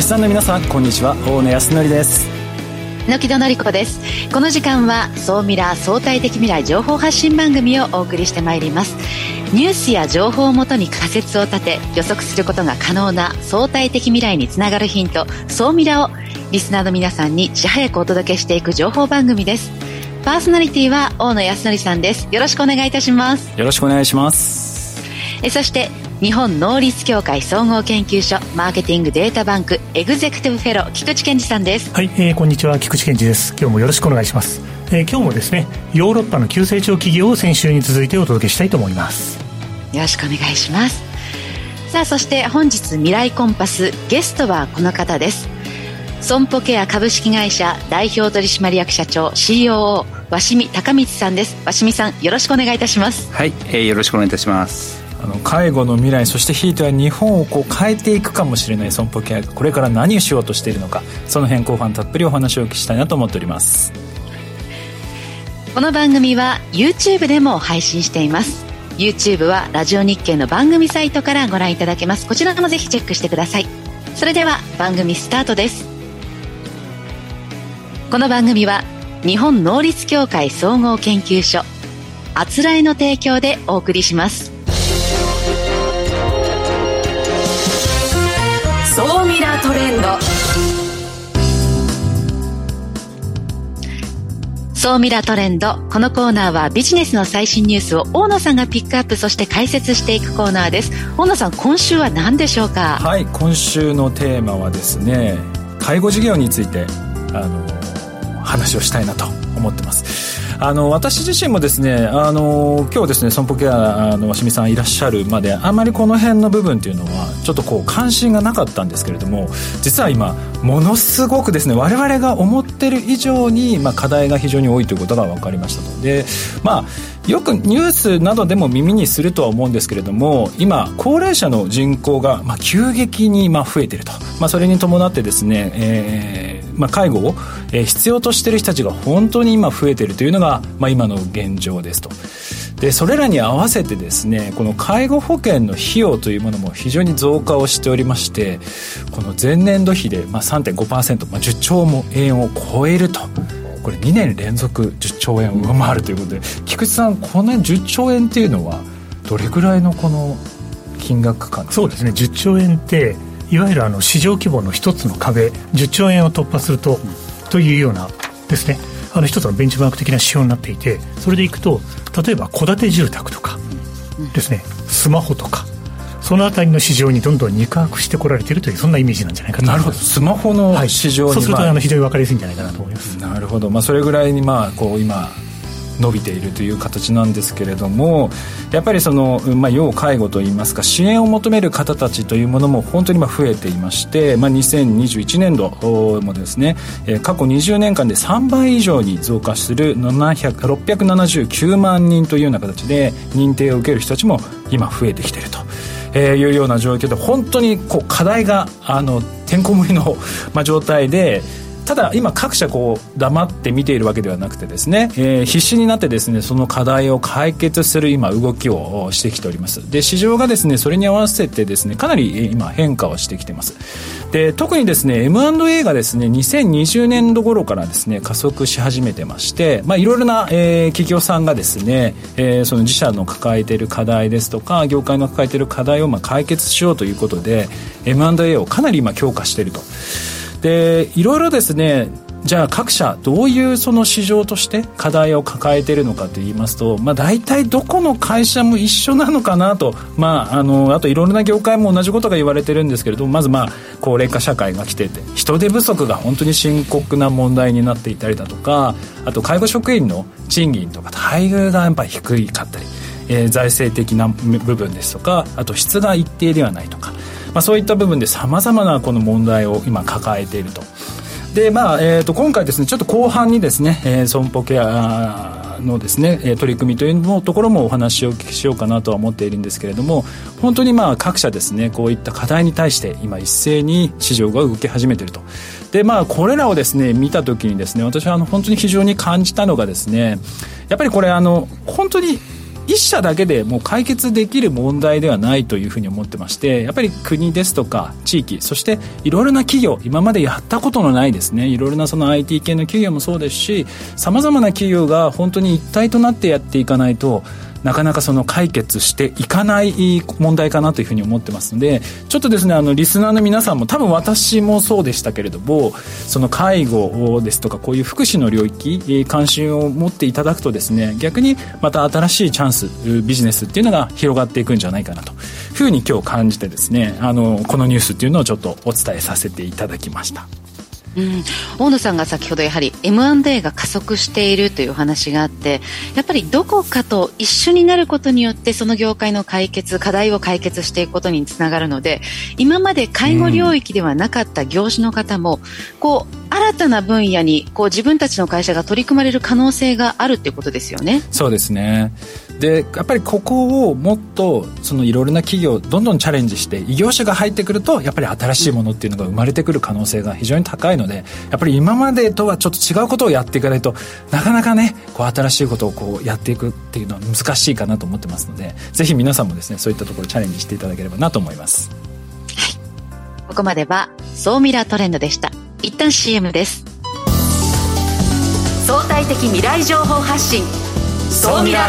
リスナーの皆さんこんにちは。大野康則です。野木戸典子です。この時間は総ミラー相対的未来情報発信番組をお送りしてまいります。ニュースや情報をもとに仮説を立て予測することが可能な相対的未来につながるヒント総ミラをリスナーの皆さんにいち早くお届けしていく情報番組です。パーソナリティは大野康則さんです。よろしくお願いいたします。よろしくお願いします。えそして日本能率協会総合研究所マーケティングデータバンクエグゼクティブフェロ菊池健二さんです。はい、えー、こんにちは菊池健二です。今日もよろしくお願いします、えー、今日もですねヨーロッパの急成長企業を先週に続いてお届けしたいと思います。よろしくお願いします。さあそして本日未来コンパスゲストはこの方です。損保ケア株式会社代表取締役社長 COO 鷲見隆光さんです。鷲見さんよろしくお願いいたします。はい、えー、よろしくお願いいたしますあの介護の未来そしてひいては日本をこう変えていくかもしれない損保ケアがこれから何をしようとしているのかその辺後半たっぷりお話をお聞きしたいなと思っております。この番組は YouTube でも配信しています。YouTube はラジオ日経の番組サイトからご覧いただけます。こちらもぜひチェックしてください。それでは番組スタートです。この番組は日本能率協会総合研究所あつらえの提供でお送りします。トレンド。総ミラトレンド。このコーナーはビジネスの最新ニュースを大野さんがピックアップそして解説していくコーナーです。大野さん今週は何でしょうか？はい今週のテーマはですね介護事業についてあの話をしたいなと思ってます。あの私自身もですねあの今日ですね損保ケアの鷲見さんいらっしゃるまであまりこの辺の部分っていうのはちょっとこう関心がなかったんですけれども実は今ものすごくですね我々が思ってる以上に、まあ、課題が非常に多いということが分かりましたのでまあよくニュースなどでも耳にするとは思うんですけれども今高齢者の人口がまあ急激にまあ増えてると、まあ、それに伴ってですね、えーまあ、介護を必要としてる人たちが本当に今増えているというのが、まあ、今の現状ですと。でそれらに合わせてですねこの介護保険の費用というものも非常に増加をしておりましてこの前年度比で、まあ、3.5%、まあ、10兆円を超えると。これ2年連続10兆円を上回るということで菊池さんこの10兆円っていうのはどれぐらいのこの金額感そうですね。10兆円っていわゆるあの市場規模の一つの壁10兆円を突破すると、うん、というようなですね。あの一つのベンチマーク的な指標になっていてそれでいくと例えば戸建て住宅とかですね、スマホとかそのあたりの市場にどんどん肉薄してこられているというそんなイメージなんじゃないかと。なるほど。スマホの市場に、はい、そうするとあの非常に分かりやすいんじゃないかなと思います。なるほど、まあ、それぐらいにまあこう今伸びているという形なんですけれどもやっぱりその、まあ、要介護といいますか支援を求める方たちというものも本当にまあ増えていまして、まあ、2021年度もですね過去20年間で3倍以上に増加する679万人というような形で認定を受ける人たちも今増えてきていると。えー、いうような状況で本当にこう課題があのてんこ盛りの、まあ、状態でただ今各社こう黙って見ているわけではなくてですね、えー、必死になってですねその課題を解決する今動きをしてきております。で市場がですねそれに合わせてですねかなり今変化をしてきています。で特にですね M&A がですね2020年度頃からですね加速し始めてましていろいろな、えー、企業さんがですね、えー、その自社の抱えている課題ですとか業界の抱えている課題をまあ解決しようということで M&A をかなり今強化していると。でいろいろですねじゃあ各社どういうその市場として課題を抱えているのかといいますと、まあ、大体どこの会社も一緒なのかなと、まあ、あのあといろいろな業界も同じことが言われてるんですけれどもまずまあ高齢化社会が来てて人手不足が本当に深刻な問題になっていたりだとかあと介護職員の賃金とか待遇がやっぱり低かったり、えー、財政的な部分ですとかあと質が一定ではないとか。まあ、そういった部分でさまざまなこの問題を今抱えていると。でまあえー、と今回ですねちょっと後半にですね、えー、損保ケアのですね取り組みというのところもお話をお聞きしようかなとは思っているんですけれども本当にまあ各社ですねこういった課題に対して今一斉に市場が動き始めているとでまあこれらをですね見た時にですね私はあの本当に非常に感じたのがですねやっぱりこれあの本当に1社だけでもう解決できる問題ではないというふうに思ってましてやっぱり国ですとか地域そしていろいろな企業今までやったことのないですね。いろいろなその IT 系の企業もそうですしさまざまな企業が本当に一体となってやっていかないとなかなかその解決していかない問題かなというふうに思ってますのでちょっとですねあのリスナーの皆さんも多分私もそうでしたけれどもその介護ですとかこういう福祉の領域関心を持っていただくとですね逆にまた新しいチャンスビジネスっていうのが広がっていくんじゃないかなというふうに今日感じてですねあのこのニュースっていうのをちょっとお伝えさせていただきました。大野さんが先ほどやはり M&A が加速しているというお話があってやっぱりどこかと一緒になることによってその業界の解決課題を解決していくことにつながるので今まで介護領域ではなかった業種の方も、こう新たな分野にこう自分たちの会社が取り組まれる可能性があるっていうことですよね。そうですねでやっぱりここをもっとそのいろいろな企業どんどんチャレンジして異業種が入ってくるとやっぱり新しいものっていうのが生まれてくる可能性が非常に高いのでやっぱり今までとはちょっと違うことをやっていかないとなかなかねこう新しいことをこうやっていくっていうのは難しいかなと思ってますのでぜひ皆さんもですねそういったところチャレンジしていただければなと思います。はい、ここまでは総ミラートレンドでした。一旦 CM です相対的未来情報発信総ミラ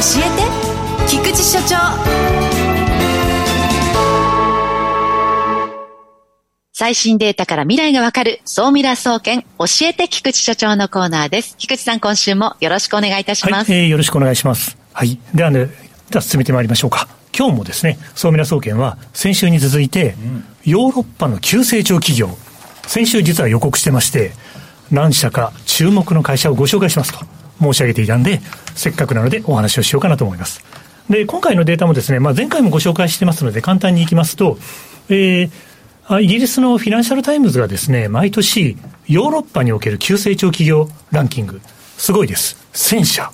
えて菊池所長最新データから未来がわかる、総ミラ総研、教えて菊池所長のコーナーです。菊池さん、今週もよろしくお願いいたします。はい、えー、よろしくお願いします。はい。ではね、では進めてまいりましょうか。今日もですね、総ミラ総研は先週に続いて、ヨーロッパの急成長企業、先週実は予告してまして、何社か注目の会社をご紹介しますと申し上げていたんで、せっかくなのでお話をしようかなと思います。で、今回のデータもですね、まあ、前回もご紹介してますので、簡単にいきますと、えー、イギリスのフィナンシャル・タイムズがですね、毎年、ヨーロッパにおける急成長企業ランキング、すごいです。1000社。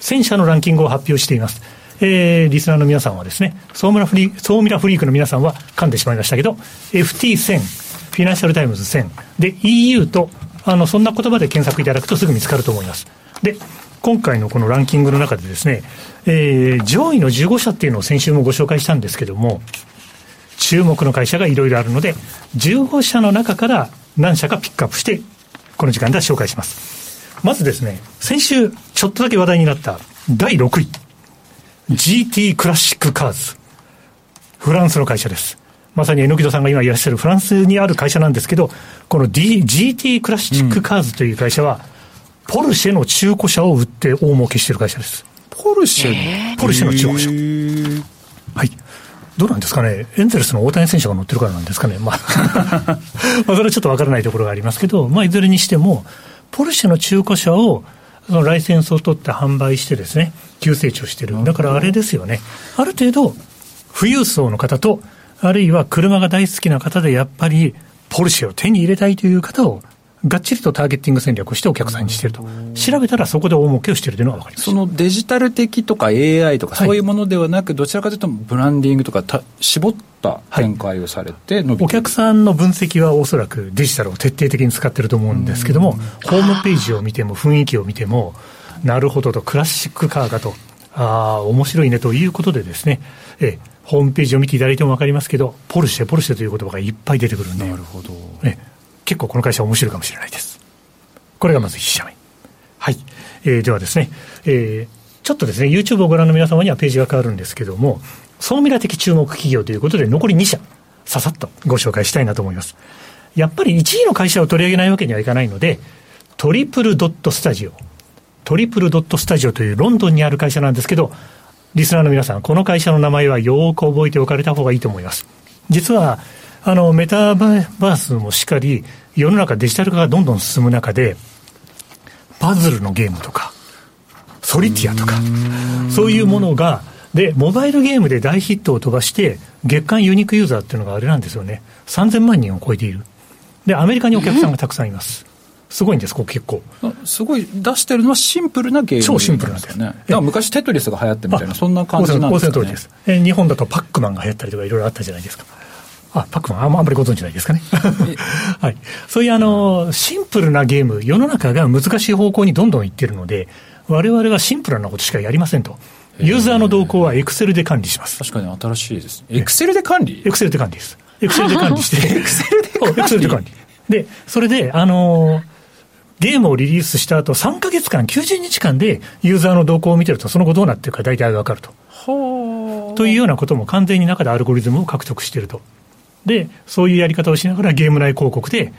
1000社のランキングを発表しています。えー、リスナーの皆さんはですね、ソーミラフリー、ミラフリークの皆さんは噛んでしまいましたけど、FT1000、フィナンシャル・タイムズ1000、で、EU と、あの、そんな言葉で検索いただくとすぐ見つかると思います。で、今回のこのランキングの中でですね、えー、上位の15社っていうのを先週もご紹介したんですけども、注目の会社がいろいろあるので、15社の中から何社かピックアップして、この時間では紹介します。まずですね、先週ちょっとだけ話題になった第6位。GT クラシックカーズ。フランスの会社です。まさに榎戸さんが今いらっしゃるフランスにある会社なんですけど、この、D、GT クラシックカーズという会社は、うん、ポルシェの中古車を売って大儲けしてる会社です。ポルシェポルシェの中古車。はい。どうなんですかね、エンゼルスの大谷選手が乗ってるからなんですかね、まあ まあそれはちょっとわからないところがありますけど、まあ、いずれにしても、ポルシェの中古車を、そのライセンスを取って販売してですね、急成長してる。だからあれですよね、ある程度、富裕層の方と、あるいは車が大好きな方で、やっぱり、ポルシェを手に入れたいという方をがっちりとターゲッティング戦略をしてお客さんにしていると、調べたらそこで大儲けをしているというのが分かります。そのデジタル的とか AI とか、そういうものではなく、どちらかというと、ブランディングとかた、絞った展開をされてお客さんの分析はおそらくデジタルを徹底的に使っていると思うんですけども、ホームページを見ても、雰囲気を見ても、なるほどと、クラシックカーだと、ああ、面白いねということでですね、えホームページを見ていただいても分かりますけど、ポルシェ、ポルシェという言葉がいっぱい出てくるんで。なるほど。え結構この会社面白いかもしれないです。これがまず1社目。はい。えー、ではですね、えー、ちょっとですね、YouTube をご覧の皆様にはページが変わるんですけども、総ミラ的注目企業ということで、残り2社、ささっとご紹介したいなと思います。やっぱり1位の会社を取り上げないわけにはいかないので、トリプルドットスタジオ。トリプルドットスタジオというロンドンにある会社なんですけど、リスナーの皆さん、この会社の名前はよーく覚えておかれた方がいいと思います。実は、あの、メタバースもしっかり、世の中デジタル化がどんどん進む中で、パズルのゲームとか、ソリティアとか、そういうものが、で、モバイルゲームで大ヒットを飛ばして、月間ユニークユーザーっていうのがあれなんですよね。3000万人を超えている。で、アメリカにお客さんがたくさんいます。すごいんです、ここ結構。すごい出してるのはシンプルなゲーム、超シンプルなんですね。だから昔テトリスが流行ってみたいな、そんな感じなんですか、ね、です。え日本だとパックマンが流行ったりとかいろいろあったじゃないですか。あ、パックマン、あんまりご存知ないですかね。はい。そういうあの、シンプルなゲーム、世の中が難しい方向にどんどんいってるので、我々はシンプルなことしかやりませんと。ユーザーの動向はエクセルで管理します。確かに新しいです。エクセルで管理？エクセルで管理です。エクセルで管理して。エクセルで管理？エクセルで管理。で、それで、あのー、ゲームをリリースした後、3か月間、90日間でユーザーの動向を見てると、その後どうなってるか大体わかると。というようなことも完全に中でアルゴリズムを獲得していると。で、そういうやり方をしながらゲーム内広告で、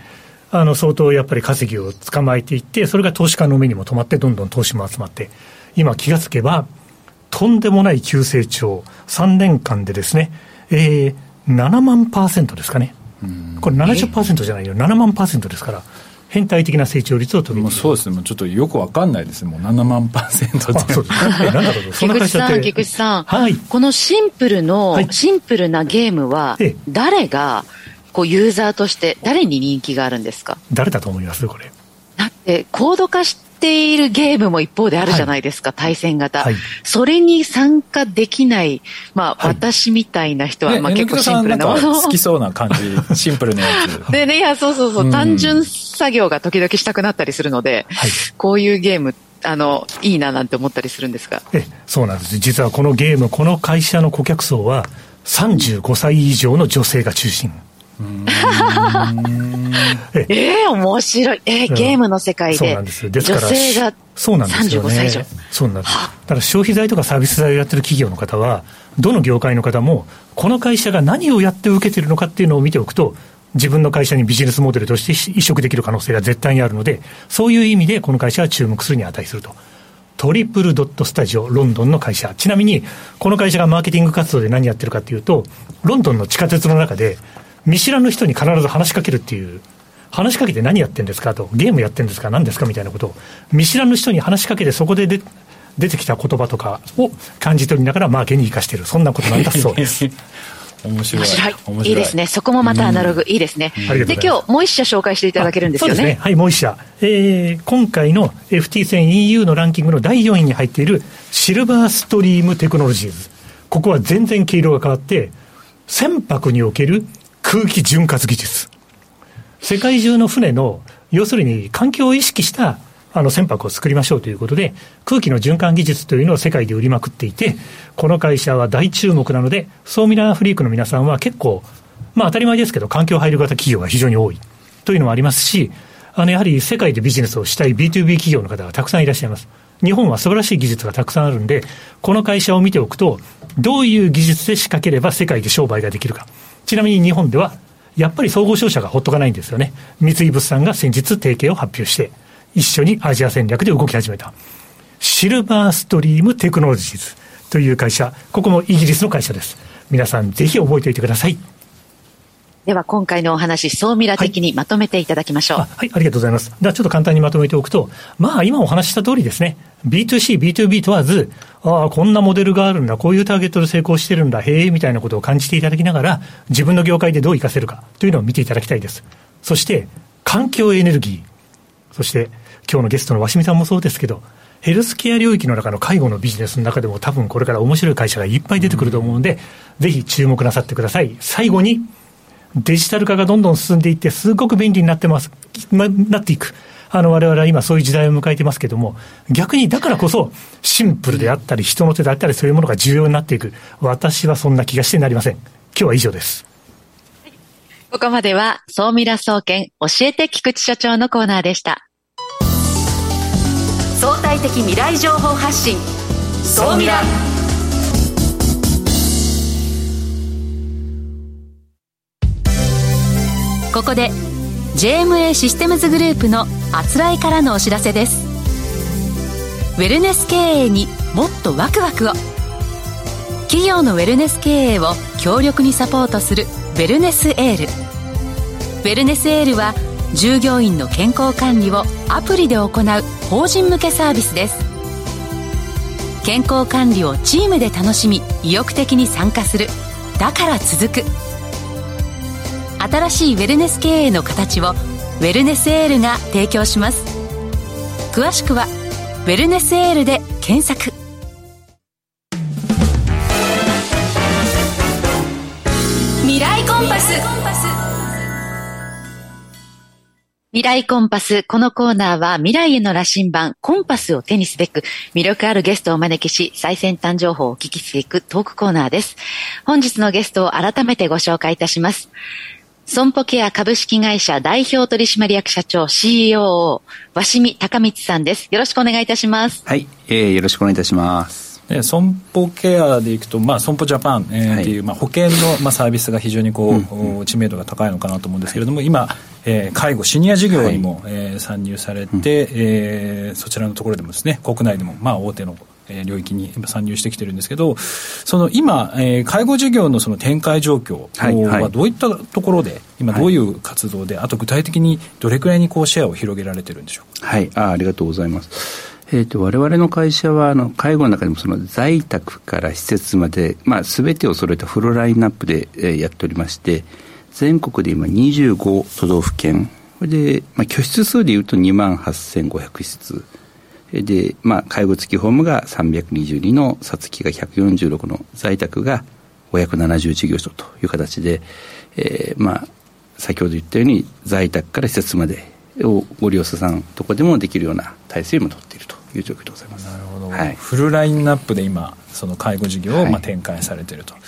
あの、相当やっぱり稼ぎを捕まえていって、それが投資家の目にも止まって、どんどん投資も集まって、今気がつけば、とんでもない急成長、3年間でですね、えー、7万パーセントですかね。これ70%じゃないよ、7万パーセントですから。変態的な成長率を取りそうですね、もうちょっとよくわかんないです。もう7万パーセントって。そうです。ね。なんだろう、そんな会社って。菊池さん、はい、このシンプルの、はい、シンプルなゲームは、誰が、こう、ユーザーとして、誰に人気があるんですか？誰だと思います？これ。だって、コード化しているゲームも一方であるじゃないですか、はい、対戦型、はい、それに参加できない、まあ、私みたいな人は、まあ、結構シンプルな。もの 好きそうな感じ、シンプルなやつ。でね、いや、そうそうそう、単純作業が時々したくなったりするので、はい、こういうゲームあの、いいななんて思ったりするんですが。え、そうなんです。実はこのゲーム、この会社の顧客層は、35歳以上の女性が中心。ええー、面白い。えー、ゲームの世界で。そうなんです。ですから、女性がそうなんですよね。そうなんです。だから消費財とかサービス財をやってる企業の方は、どの業界の方も、この会社が何をやって受けてるのかっていうのを見ておくと、自分の会社にビジネスモデルとして移植できる可能性が絶対にあるので、そういう意味でこの会社は注目するに値すると。トリプルドットスタジオ、ロンドンの会社。ちなみに、この会社がマーケティング活動で何やってるかっていうと、ロンドンの地下鉄の中で、見知らぬ人に必ず話しかけるっていう、話しかけて何やってんですかと、ゲームやってんですか、何ですかみたいなことを、見知らぬ人に話しかけて、そこでで出てきた言葉とかを感じ取りながら、マーケに生かしている、そんなことなんだそうです。面白い。面白い。いいですね。そこもまたアナログ、うん、いいですね。で、今日、もう一社紹介していただけるんですよね。そうですね。はい、もう一社。えー、今回の FT 戦 EU のランキングの第4位に入っているシルバーストリームテクノロジーズ。ここは全然毛色が変わって、船舶における空気潤滑技術。世界中の船の、要するに環境を意識したあの船舶を作りましょうということで、空気の循環技術というのを世界で売りまくっていて、この会社は大注目なので、ソーミラーフリークの皆さんは結構、まあ当たり前ですけど、環境配慮型企業が非常に多いというのもありますし、あのやはり世界でビジネスをしたい B2B 企業の方がたくさんいらっしゃいます。日本は素晴らしい技術がたくさんあるんで、この会社を見ておくと、どういう技術で仕掛ければ世界で商売ができるか。ちなみに日本では、やっぱり総合商社がほっとかないんですよね。三井物産が先日提携を発表して、一緒にアジア戦略で動き始めた。シルバーストリームテクノロジーズという会社、ここもイギリスの会社です。皆さんぜひ覚えておいてください。では今回のお話、総ミラ的にまとめていただきましょう、はい、はい、ありがとうございます。ではちょっと簡単にまとめておくと、まあ今お話した通りですね、B2C、B2B 問わず、ああ、こんなモデルがあるんだ、こういうターゲットで成功してるんだ、へえ、みたいなことを感じていただきながら、自分の業界でどう活かせるかというのを見ていただきたいです。そして、環境エネルギー、そして今日のゲストの鷲見さんもそうですけど、ヘルスケア領域の中の介護のビジネスの中でも多分これから面白い会社がいっぱい出てくると思うので、ぜひ注目なさってください。最後に、デジタル化がどんどん進んでいって、すごく便利になってます、ま、なっていく。あの、我々は今そういう時代を迎えてますけども、逆にだからこそ、シンプルであったり、人の手であったり、そういうものが重要になっていく。私はそんな気がしてなりません。今日は以上です。ここまでは、総ミラ総研教えて菊池所長のコーナーでした。相対的未来情報発信総ミラここで JMA システムズグループのあつらいからのお知らせです。ウェルネス経営にもっとワクワクを。企業のウェルネス経営を強力にサポートするウェルネスエール。ウェルネスエールは従業員の健康管理をアプリで行う法人向けサービスです。健康管理をチームで楽しみ意欲的に参加する。だから続く。新しいウェルネス経営の形をウェルネスエールが提供します詳しくは「ウェルネスエール」で検索未来コンパス未来コンパス。このコーナーは未来への羅針盤、コンパスを手にすべく、魅力あるゲストをお招きし、最先端情報をお聞きしていくトークコーナーです。本日のゲストを改めてご紹介いたします。損保ケア株式会社代表取締役社長 CEO、鷲見高光さんです。よろしくお願いいたします。はい、えー、よろしくお願いいたします。損保ケアでいくと、まあ、損保ジャパン、えー、っていう、まあ、保険の、まあ、サービスが非常にこう、うん、知名度が高いのかなと思うんですけれども、今、えー、介護、シニア事業にも、はい、えー、参入されて、うん、えー、そちらのところでもですね、国内でも、まあ、大手のえ領域に今参入してきてるんですけど、その今、えー、介護事業のその展開状況はどういったところで、今どういう活動で、あと具体的にどれくらいにこうシェアを広げられてるんでしょう？か。はい、あありがとうございます。えーと、我々の会社はあの介護の中でもその在宅から施設まで、まあ、全てを揃えたフルラインナップで、えー、やっておりまして全国で今25都道府県。で、まあ、居室数でいうと2万8500室で、まあ、介護付きホームが322のさつきが146の在宅が570事業所という形で、えー、まあ先ほど言ったように在宅から施設までをご利用者さんとこでもできるような体制も取っているという状況でございます。なるほど、はい、フルラインナップで今その介護事業をまあ展開されていると、はい、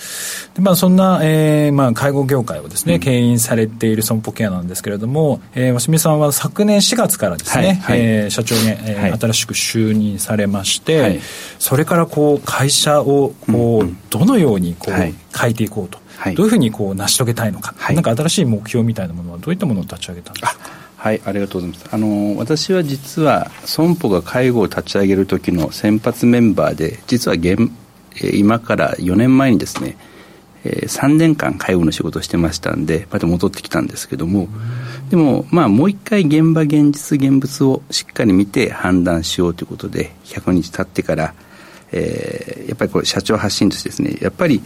でまあ、そんな、えーまあ、介護業界をですね、うん、牽引されている損保ケアなんですけれども、えー、鷲見さんは昨年4月からですね、はい、えー、社長に、えー、はい、新しく就任されまして、それからこう会社をこう、うん、どのようにこう、変えていこうと、どういうふうにこう成し遂げたいのか、なんか新しい目標みたいなものはどういったものを立ち上げたんですか？はいありがとうございます。あの私は実は損保が介護を立ち上げる時の先発メンバーで実は現今から4年前にですね3年間介護の仕事をしてましたんでまた戻ってきたんですけどもでもまあもう一回現場現実現物をしっかり見て判断しようということで100日経ってからえー、やっぱりこれ社長発信としてですねやっぱり、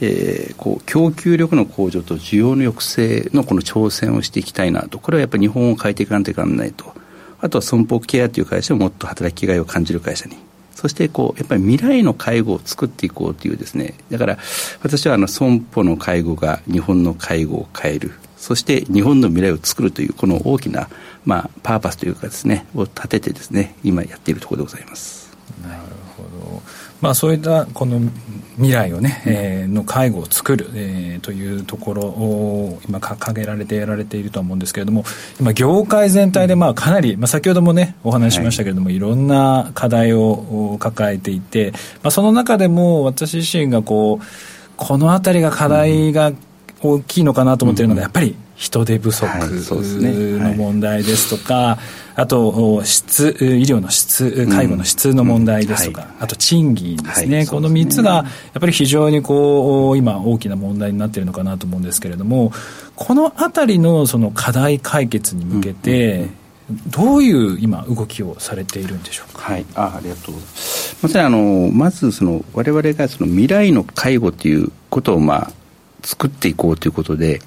えー、こう供給力の向上と需要の抑制のこの挑戦をしていきたいなと。これはやっぱり日本を変えていかないといけないと。あとは損保ケアという会社をもっと働きがいを感じる会社に。そしてこうやっぱり未来の介護を作っていこうというですね。だから私はあの損保の介護が日本の介護を変える。そして日本の未来を作るというこの大きな、まあ、パーパスというかですねを立ててですね今やっているところでございます。まあ、そういったこの未来をね、えー、の介護を作る、えー、というところを今掲げられてやられていると思うんですけれども今業界全体でまあかなり、まあ、先ほどもねお話ししましたけれども、はい、いろんな課題を抱えていて、まあ、その中でも私自身がこうこの辺りが課題が大きいのかなと思っているのが、やっぱり人手不足の問題ですとか、あと質医療の質介護の質の問題ですとか、あと賃金ですね、この3つがやっぱり非常にこう今大きな問題になっているのかなと思うんですけれどもこの辺りのその課題解決に向けて、どういう今動きをされているんでしょうか？はい、あありがとうございます。まさにあのまずその我々がその未来の介護ということをまあ作っていこうということで、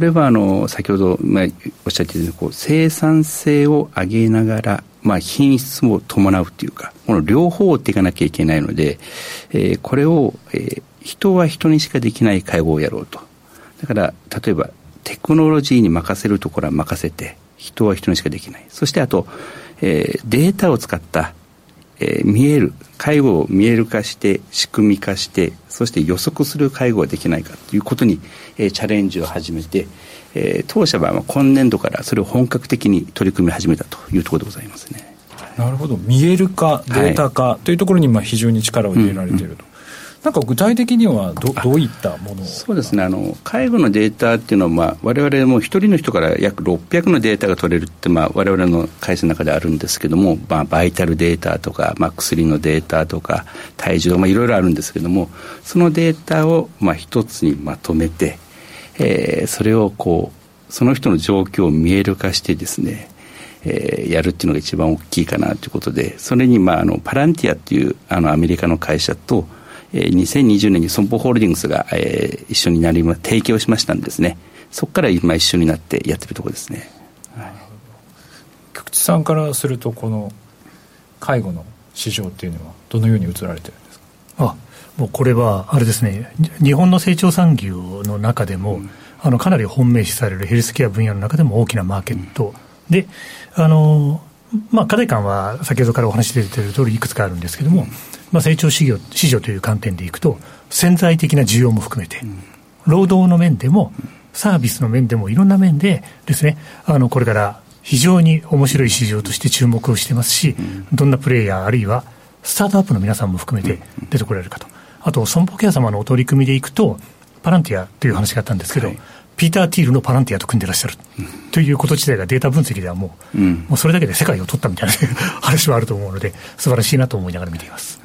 これはあの先ほど、まあ、おっしゃっていたようにこう生産性を上げながら、まあ、品質も伴うというかこの両方を追っていかなきゃいけないので、え、これを、え、人は人にしかできない介護をやろうと。だから例えばテクノロジーに任せるところは任せて人は人にしかできない。そしてあと、え、データを使ったえー、見える介護を見える化して仕組み化してそして予測する介護ができないかということに、えー、チャレンジを始めて、えー、当社は今年度からそれを本格的に取り組み始めたというところでございますね。なるほど見える化データ化、というところにまあ非常に力を入れられていると。なんか具体的にはどどういったものそうですね。あの介護のデータっていうのは、まあ、我々も一人の人から約600のデータが取れるって、まあ、我々の会社の中であるんですけども、まあ、バイタルデータとか、まあ、薬のデータとか体重とか、まあ、いろいろあるんですけどもそのデータを、まあ、一つにまとめて、えー、それをこうその人の状況を見える化してですねえー、やるっていうのが一番大きいかなということでそれに、まあ、あのパランティアっていうあのアメリカの会社と、えー、2020年に損保ホールディングスが、えー、一緒になり提供しましたんですね。そこから今一緒になってやってるところですね、はい、菊池さんからするとこの介護の市場っていうのはどのように映られてるんですか？あもうこれはあれですね。日本の成長産業の中でも、うん、あのかなり本命視されるヘルスケア分野の中でも大きなマーケット、うん、であのまあ、課題感は先ほどからお話出ている通りいくつかあるんですけれども、まあ、成長市場市場という観点でいくと、潜在的な需要も含めて、労働の面でも、サービスの面でも、いろんな面でですね、あのこれから非常に面白い市場として注目をしてますし、どんなプレイヤー、あるいはスタートアップの皆さんも含めて出てこられるかと。あと、損保ケア様のお取り組みでいくと、パランティアという話があったんですけど、はいピーター・ティールのパランティアと組んでらっしゃる、うん、ということ自体がデータ分析ではもう、うん、もうそれだけで世界を取ったみたいな 話はあると思うので、素晴らしいなと思いながら見ています。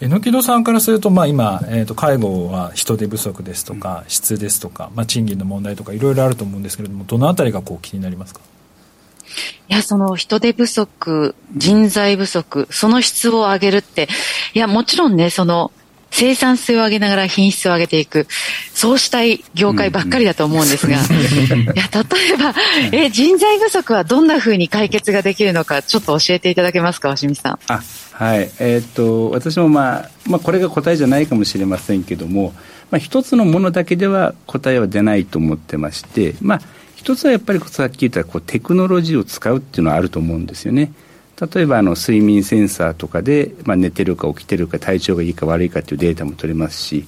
榎木戸さんからすると、まあ、今、えーと、介護は人手不足ですとか、質ですとか、まあ、賃金の問題とかいろいろあると思うんですけれどもどのあたりがこう気になりますか？いや、その人手不足、人材不足、その質を上げるって、いや、もちろんね、その、生産性を上げながら品質を上げていく、そうしたい業界ばっかりだと思うんですが、いや、例えば、え、人材不足はどんなふうに解決ができるのか、ちょっと教えていただけますか、鷲見さん。あはい。えー、っと、私もまあ、まあ、これが答えじゃないかもしれませんけども、まあ、一つのものだけでは答えは出ないと思ってまして、まあ、一つはやっぱりさっき言ったこうテクノロジーを使うっていうのはあると思うんですよね。例えばあの睡眠センサーとかで、まあ、寝てるか起きてるか体調がいいか悪いかというデータも取れますし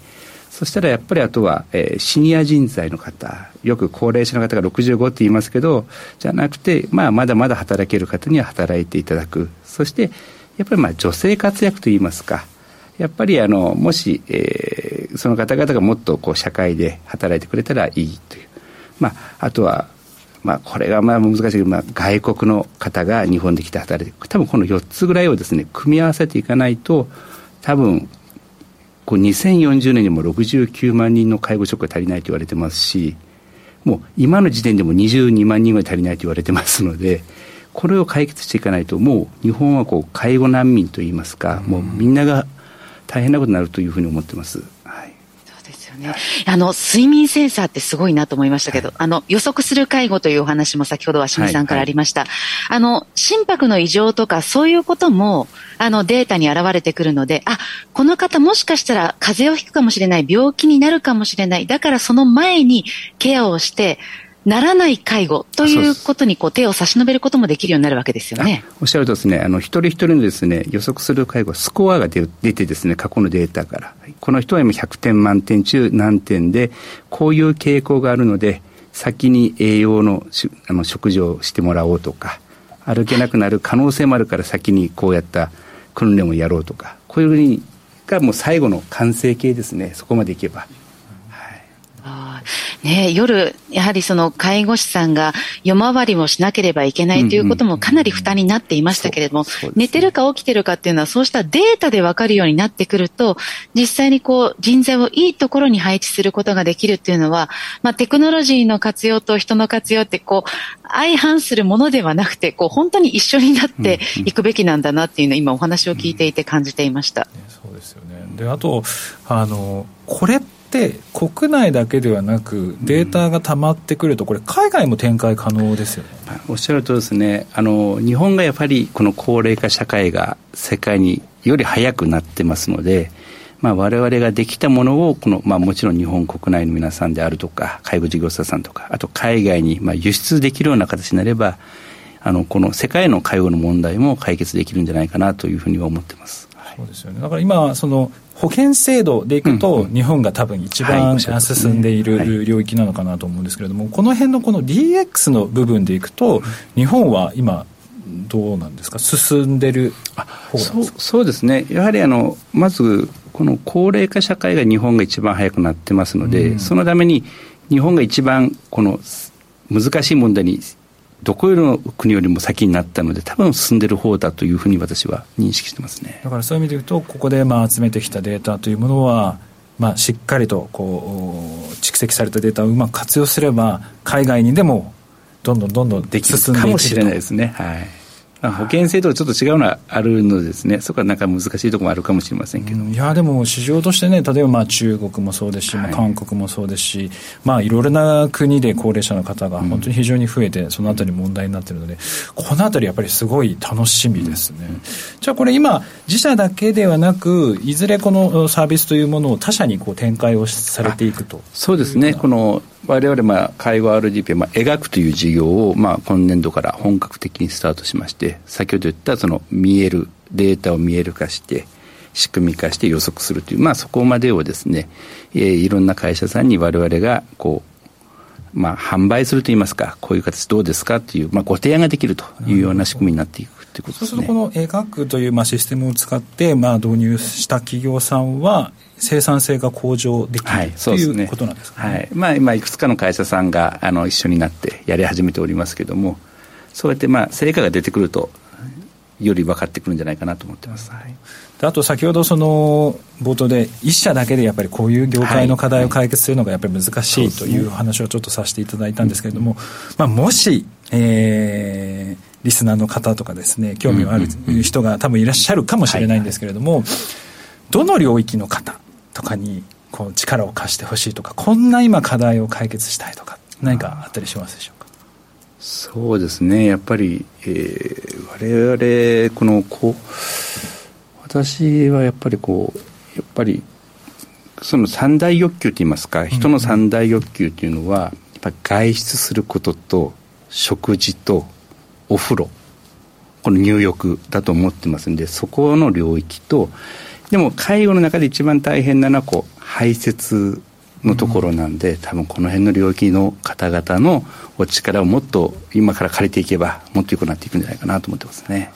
そしたらやっぱりあとは、えー、シニア人材の方よく高齢者の方が65って言いますけどじゃなくて、まあ、まだまだ働ける方には働いていただく。そしてやっぱりまあ女性活躍といいますかやっぱりあのもし、えー、その方々がもっとこう社会で働いてくれたらいいという、まあ、あとはまあ、これがまあ難しいけど、まあ、外国の方が日本で来て働いて多分この4つぐらいをですね組み合わせていかないと多分こう2040年にも69万人の介護職が足りないと言われてますしもう今の時点でも22万人ぐらい足りないと言われてますのでこれを解決していかないともう日本はこう介護難民といいますかもうみんなが大変なことになるというふうに思ってます。ね。あの、睡眠センサーってすごいなと思いましたけど、はい、あの、予測する介護というお話も先ほどは清水さんからありました。はいはい、あの、心拍の異常とかそういうことも、あの、データに現れてくるので、あ、この方もしかしたら風邪をひくかもしれない、病気になるかもしれない。だからその前にケアをして、ならない介護ということにこう手を差し伸べることもできるようになるわけですよね。おっしゃるとですね、あの一人一人のですね予測する介護スコアが出てですね過去のデータからこの人は今100点満点中何点でこういう傾向があるので先に栄養のあの食事をしてもらおうとか歩けなくなる可能性もあるから先にこうやった訓練をやろうとかこういうふうにがもう最後の完成形ですねそこまでいけば。ね、夜、やはりその介護士さんが夜回りもしなければいけないということもかなり負担になっていましたけれども、寝てるか起きてるかっていうのはそうしたデータでわかるようになってくると、実際にこう人材をいいところに配置することができるっていうのは、まあテクノロジーの活用と人の活用ってこう、相反するものではなくて、こう本当に一緒になっていくべきなんだなっていうのを今お話を聞いていて感じていました。そうですよね。で、あと、あの、これってって国内だけではなくデータが溜まってくるとこれ海外も展開可能ですよね、おっしゃるとですね。あの日本がやっぱりこの高齢化社会が世界により早くなってますのでまあ、我々ができたものをこの、まあ、もちろん日本国内の皆さんであるとか介護事業者さんとかあと海外にまあ輸出できるような形になればあのこの世界の介護の問題も解決できるんじゃないかなというふうには思ってます。そうですよね。だから今その保険制度でいくと、日本が多分一番進んでいる領域なのかなと思うんですけれども、この辺のこの DX の部分でいくと、日本は今、どうなんですか、進んでる方そうそうですね、やはりあのまずこの高齢化社会が日本が一番早くなってますので、うん、そのために日本が一番この難しい問題にどこの国よりも先になったので多分進んでる方だというふうに私は認識してますね。だからそういう意味で言うとここでまあ集めてきたデータというものはまあ、しっかりとこう蓄積されたデータをうまく活用すれば海外にでもどんどんどんどんでき進んでいくかもしれないですね。はい保険制度とちょっと違うのはあるのですね、そこはなんか難しいところもあるかもしれませんけど、いやでも市場としてね、例えばまあ中国もそうですし、はい、韓国もそうですし、まあ、いろいろな国で高齢者の方が本当に非常に増えて、そのあたり問題になっているので、このあたり、やっぱりすごい楽しみですね。じゃあ、これ今、自社だけではなく、いずれこのサービスというものを他社にこう展開をされていくと。そうですね、この我々まあ介護 RDP、まあ、描くという事業をまあ今年度から本格的にスタートしまして先ほど言ったその見えるデータを見える化して仕組み化して予測するという、まあ、そこまでをですね、えー、いろんな会社さんに我々がこう、まあ、販売するといいますかこういう形どうですかという、まあ、ご提案ができるというような仕組みになっていくということですね。そうするとこの描くという、まあ、システムを使って、まあ、導入した企業さんは生産性が向上できる、はい、ということなんですか、ね、はい。まあ、今いくつかの会社さんがあの一緒になってやり始めておりますけれどもそうやってまあ成果が出てくるとより分かってくるんじゃないかなと思ってます、はい、あと先ほどその冒頭で一社だけでやっぱりこういう業界の課題を解決するのがやっぱり難しいという話をちょっとさせていただいたんですけれども、まあ、もし、えー、リスナーの方とかですね興味のある人が多分いらっしゃるかもしれないんですけれども、どの領域の方とかにこう力を貸してほしいとかこんな今課題を解決したいとか何かあったりしますでしょうか？そうですね。やっぱり、えー、我々このこう私はやっぱりこうやっぱりその三大欲求といいますか人の三大欲求というのは、やっぱ外出することと食事とお風呂この入浴だと思ってますんでそこの領域とでも介護の中で一番大変なのはこう排泄のところなんで、うん、多分この辺の領域の方々のお力をもっと今から借りていけばもっと良くなっていくんじゃないかなと思ってますね。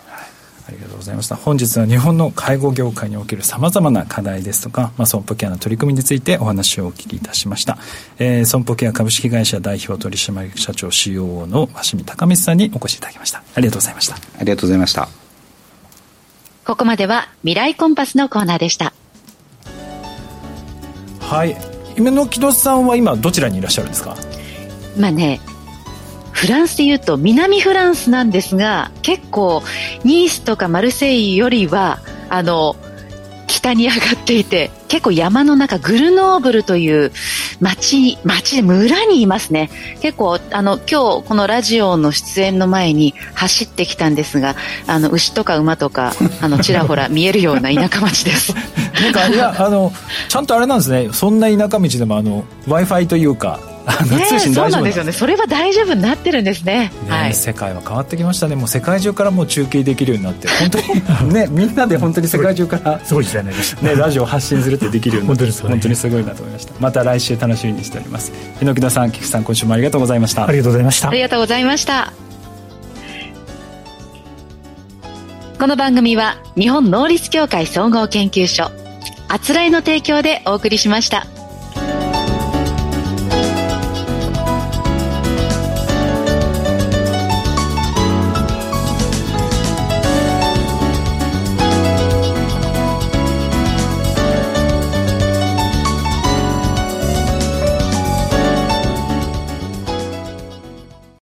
ありがとうございました。本日は日本の介護業界におけるさまざまな課題ですとか、まあ、損保ケアの取り組みについてお話をお聞きいたしました、えー、損保ケア株式会社代表取締役社長 COO の鷲見隆光さんにお越しいただきました。ありがとうございました。ありがとうございましたここまでは未来コンパスのコーナーでした。はい。今の木戸さんは今どちらにいらっしゃるんですか？まあねフランスでいうと南フランスなんですが結構ニースとかマルセイユよりはあの北に上がっていて結構山の中グルノーブルという町町村にいますね。結構あの今日このラジオの出演の前に走ってきたんですがあの牛とか馬とかあのちらほら見えるような田舎町です。なんかいやあのちゃんとあれなんですね。そんな田舎道でも w i f i というか、通信大丈夫なんですよね。それは大丈夫になってるんですね、ね、はい、世界は変わってきましたね。もう世界中からもう中継できるようになって本当に ねみんなで本当に世界中からすごい時代になりました、ね、ラジオ発信するってできるようになって本当にすごいなと思いました。また来週楽しみにしております。榎田さん菊さん今週もありがとうございました。ありがとうございました。ありがとうございました。この番組は日本能率協会総合研究所あつらいの提供でお送りしました。